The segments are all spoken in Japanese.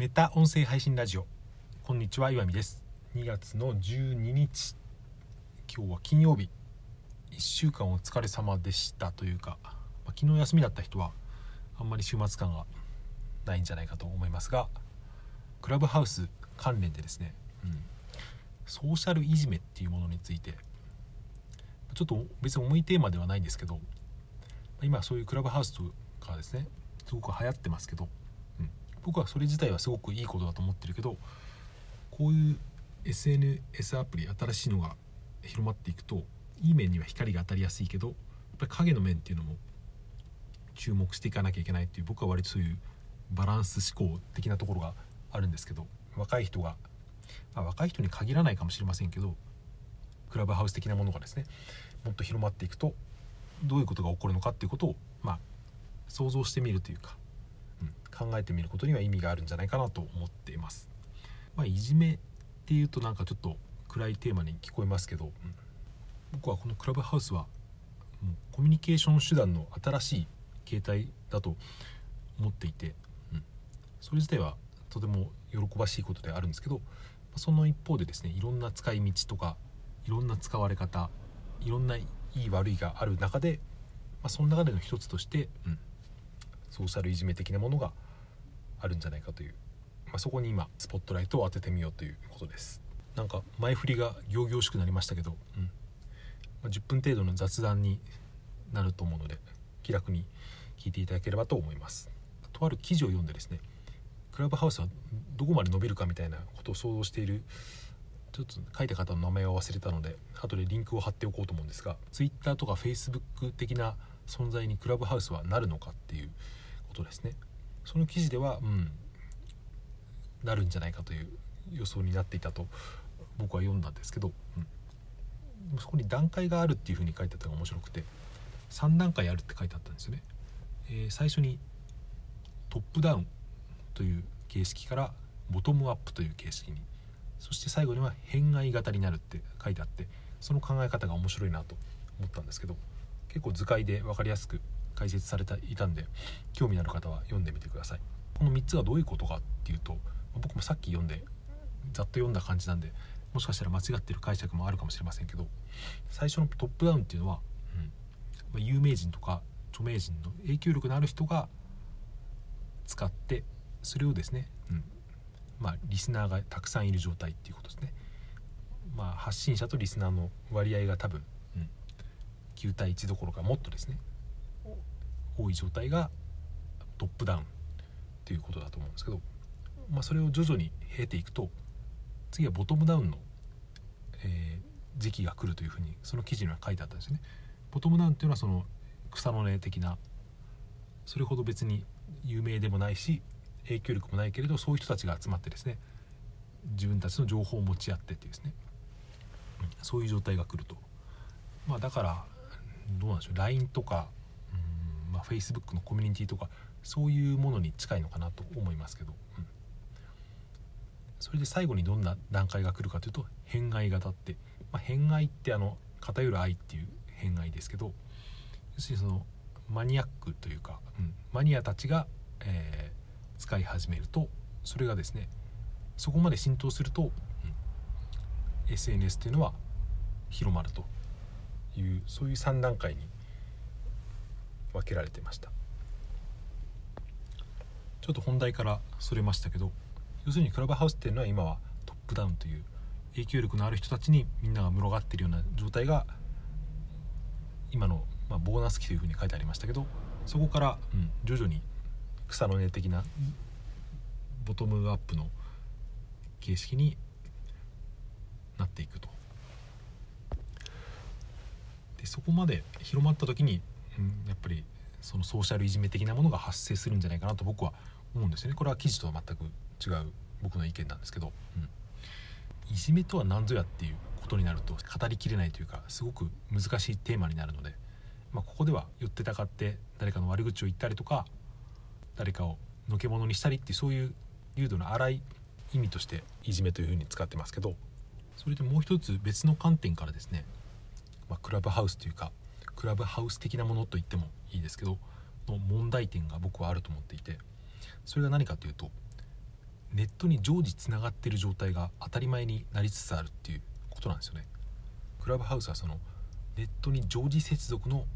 メタ音声配信ラジオ。こんにちは岩見です。2月の12日。今日は金曜日。1週間お疲れ様でしたというか、まあ、昨日休みだった人はあんまり週末感がないんじゃないかと思いますがクラブハウス関連でですね、うん、ソーシャルいじめっていうものについてちょっと別に重いテーマではないんですけど今そういうクラブハウスとかですねすごく流行ってますけど僕はそれ自体はすごくいいことだと思ってるけどこういう SNS アプリ新しいのが広まっていくといい面には光が当たりやすいけどやっぱり影の面っていうのも注目していかなきゃいけないっていう僕は割とそういうバランス思考的なところがあるんですけど若い人が、まあ、若い人に限らないかもしれませんけどクラブハウス的なものがですねもっと広まっていくとどういうことが起こるのかっていうことをまあ想像してみるというか考えてみることには意味があるんじゃないかなと思っています。まあ、いじめっていうとなんかちょっと暗いテーマに聞こえますけど、うん、僕はこのクラブハウスはもうコミュニケーション手段の新しい形態だと思っていて、うん、それ自体はとても喜ばしいことであるんですけどその一方でですねいろんな使い道とかいろんな使われ方いろんないい悪いがある中で、まあ、その中での一つとして、うん、ソーシャルいじめ的なものがあるんじゃないかという、まあ、そこに今スポットライトを当ててみようということです。なんか前振りが行々しくなりましたけど、うん。まあ、10分程度の雑談になると思うので気楽に聞いていただければと思います。とある記事を読んでですねクラブハウスはどこまで伸びるかみたいなことを想像しているちょっと書いた方の名前を忘れたので後でリンクを貼っておこうと思うんですが Twitter とか Facebook 的な存在にクラブハウスはなるのかっていうことですね。その記事では、うん、なるんじゃないかという予想になっていたと僕は読んだんですけど、うん、そこに段階があるっていうふうに書いてあったのが面白くて3段階あるって書いてあったんですよね。えー、最初にトップダウンという形式からボトムアップという形式にそして最後には変愛型になるって書いてあってその考え方が面白いなと思ったんですけど結構図解で分かりやすく解説されていたんで興味のある方は読んでみてくださいこの3つがどういうことかっていうと僕もさっき読んでざっと読んだ感じなんでもしかしたら間違ってる解釈もあるかもしれませんけど最初のトップダウンっていうのは、うん、有名人とか著名人の影響力のある人が使ってそれをですね、うんまあ、リスナーがたくさんいる状態っていうことですね。まあ、発信者とリスナーの割合が多分、うん、9対1どころかもっとですね多い状態がトップダウンっていうことだと思うんですけど、まあ、それを徐々に経ていくと次はボトムダウンの、えー、時期が来るというふうにその記事には書いてあったんですよね。ボトムダウンっていうのはその草の根的なそれほど別に有名でもないし影響力もないけれどそういう人たちが集まってですね自分たちの情報を持ち合ってっていうですね、うん、そういう状態が来ると。まあ、だからどうなんでしょう LINE とかまあ、Facebook のコミュニティとかそういうものに近いのかなと思いますけど、うん、それで最後にどんな段階が来るかというと偏愛型って、まあ、偏愛ってあの偏る愛っていう偏愛ですけど要するにそのマニアックというか、うん、マニアたちが、えー、使い始めるとそれがですねそこまで浸透すると、うん、SNS っていうのは広まるというそういう3段階に分けられてました。ちょっと本題からそれましたけど要するにクラブハウスっていうのは今はトップダウンという影響力のある人たちにみんなが群がってるような状態が今の、まあ、ボーナス期というふうに書いてありましたけどそこから、うん、徐々に草の根的なボトムアップの形式になっていくと。でそこまで広まった時に、やっぱりそのソーシャルいじめ的なものが発生するんじゃないかなと僕は思うんですよね。これは記事とは全く違う僕の意見なんですけど、うん、いじめとは何ぞやっていうことになると語りきれないというかすごく難しいテーマになるので、まあ、ここでは寄ってたかって誰かの悪口を言ったりとか誰かをのけ者にしたりってそういう流度の荒い意味としていじめというふうに使ってますけどそれでもう一つ別の観点からですね、まあ、クラブハウスというかクラブハウス的なものと言ってもいいですけどの問題点が僕はあると思っていてそれが何かというとネットに常時つながってる状態が当たり前になりつつあるっていうことなんですよね。クラブハウスはそのネットに常時接続の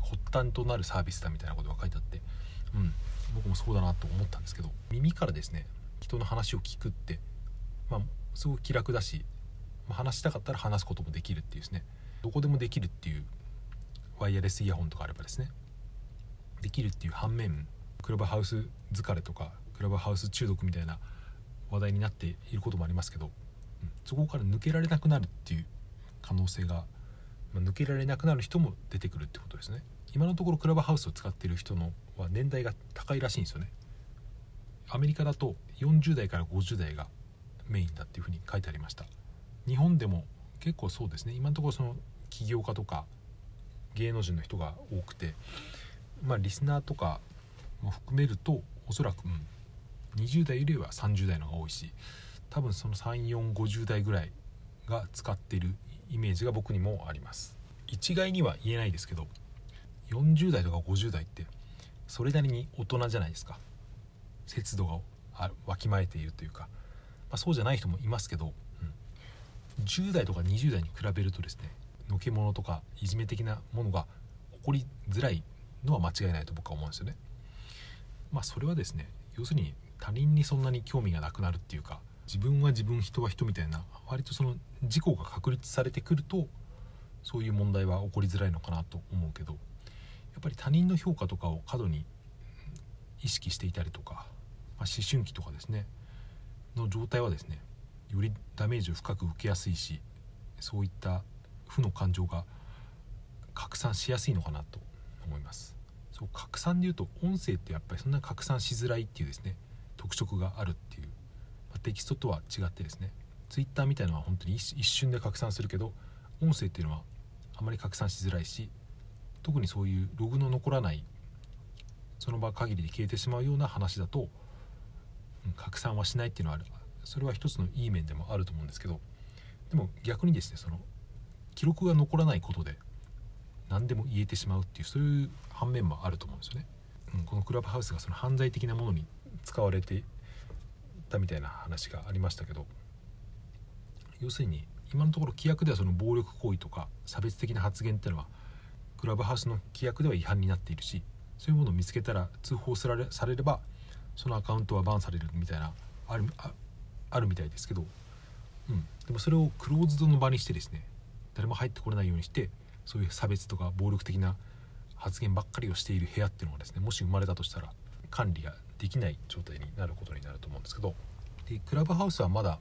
発端となるサービスだみたいなことが書いてあってうん僕もそうだなと思ったんですけど耳からですね人の話を聞くってまあすごく気楽だし、まあ、話したかったら話すこともできるっていうですね。どこでもできるっていうワイヤレスイヤホンとかあればですねできるっていう反面クラブハウス疲れとかクラブハウス中毒みたいな話題になっていることもありますけど、うん、そこから抜けられなくなるっていう可能性が、まあ、抜けられなくなる人も出てくるってことですね。今のところクラブハウスを使ってる人のは年代が高いらしいんですよね。アメリカだと40代から50代がメインだっていうふうに書いてありました。日本でも結構そうですね。今のところその起業家とか芸能人の人が多くてまあリスナーとかも含めるとおそらく、うん、20代よりは30代の方が多いし多分その3450代ぐらいが使っているイメージが僕にもあります。一概には言えないですけど40代とか50代ってそれなりに大人じゃないですか。節度がわきまえているというか、まあ、そうじゃない人もいますけど、うん、10代とか20代に比べるとですねのけ者とかいじめ的なものが起こりづらいのは間違いないと僕は思うんですよね。まあそれはですね要するに他人にそんなに興味がなくなるっていうか自分は自分人は人みたいな割とその事故が確立されてくるとそういう問題は起こりづらいのかなと思うけどやっぱり他人の評価とかを過度に意識していたりとか、まあ、思春期とかですねの状態はですねよりダメージを深く受けやすいしそういった負の感情が拡散しやすいのかなと思います。そう拡散でいうと音声ってやっぱりそんなに拡散しづらいっていうですね特色があるっていう、まあ、テキストとは違ってですね Twitter みたいなのは本当に一瞬で拡散するけど音声っていうのはあまり拡散しづらいし特にそういうログの残らないその場限りで消えてしまうような話だと、うん、拡散はしないっていうのはある。それは一つのいい面でもあると思うんですけどでも逆にですねその記録が残らないことで何でも言えてしまうっていうそういう反面もあると思うんですよね。うん、このクラブハウスがその犯罪的なものに使われてたみたいな話がありましたけど要するに今のところ規約ではその暴力行為とか差別的な発言っていうのはクラブハウスの規約では違反になっているしそういうものを見つけたら通報されされればそのアカウントはバンされるみたいなあるあるみたいですけど、うん、でもそれをクローズドの場にしてですね誰も入ってこれないようにしてそういう差別とか暴力的な発言ばっかりをしている部屋っていうのがですねもし生まれたとしたら管理ができない状態になることになると思うんですけどでクラブハウスはまだ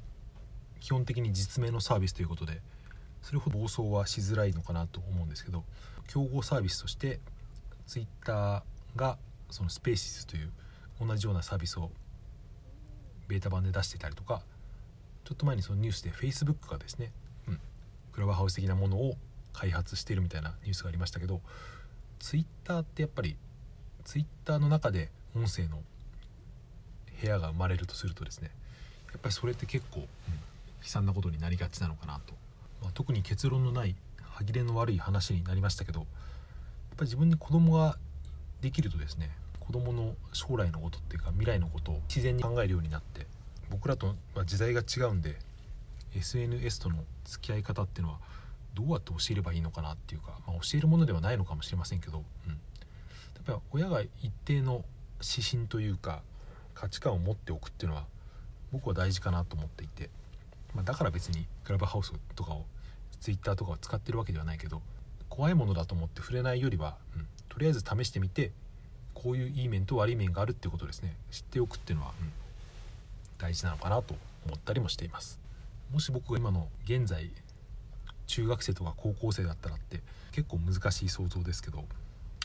基本的に実名のサービスということでそれほど暴走はしづらいのかなと思うんですけど競合サービスとして Twitter がそのスペーシスという同じようなサービスをベータ版で出してたりとかちょっと前にそのニュースで Facebook がですね、クラブハウス的なものを開発しているみたいなニュースがありましたけど Twitter ってやっぱり Twitter の中で音声の部屋が生まれるとするとですねやっぱりそれって結構、うん、悲惨なことになりがちなのかなと、まあ、特に結論のない歯切れの悪い話になりましたけどやっぱり自分に子供ができるとですね子供の将来のことっていうか未来のことを自然に考えるようになって僕らとは時代が違うんで SNS との付き合い方っていうのはどうやって教えればいいのかなっていうか、まあ、教えるものではないのかもしれませんけど、うん、やっぱり親が一定の指針というか価値観を持っておくっていうのは僕は大事かなと思っていて、まあ、だから別にクラブハウスとかを Twitter とかを使ってるわけではないけど怖いものだと思って触れないよりは、うん、とりあえず試してみてこういういい面と悪い面があるっていうことですね知っておくっていうのは、うん、大事なのかなと思ったりもしています。もし僕が今の現在中学生とか高校生だったらって結構難しい想像ですけど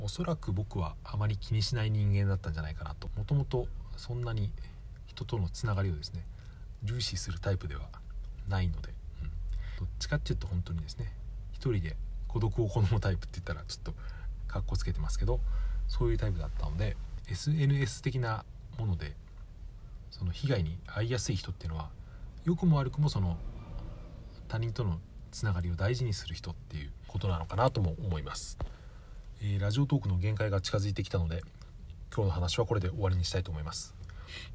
おそらく僕はあまり気にしない人間だったんじゃないかなと。もともとそんなに人とのつながりをですね重視するタイプではないので、うん、どっちかっていうと本当にですね一人で孤独を好むタイプって言ったらちょっとかっこつけてますけどそういうタイプだったので SNS 的なものでその被害に遭いやすい人っていうのは良くも悪くもその他人とのつながりを大事にする人っていうことなのかなとも思います、えー、ラジオトークの限界が近づいてきたので今日の話はこれで終わりにしたいと思います。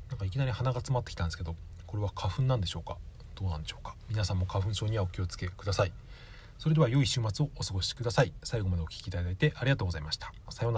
なんかいきなり鼻が詰まってきたんですけどこれは花粉なんでしょうか？どうなんでしょうか？皆さんも花粉症にはお気をつけください。それでは良い週末をお過ごしください。最後までお聴きいただいてありがとうございました。さようなら。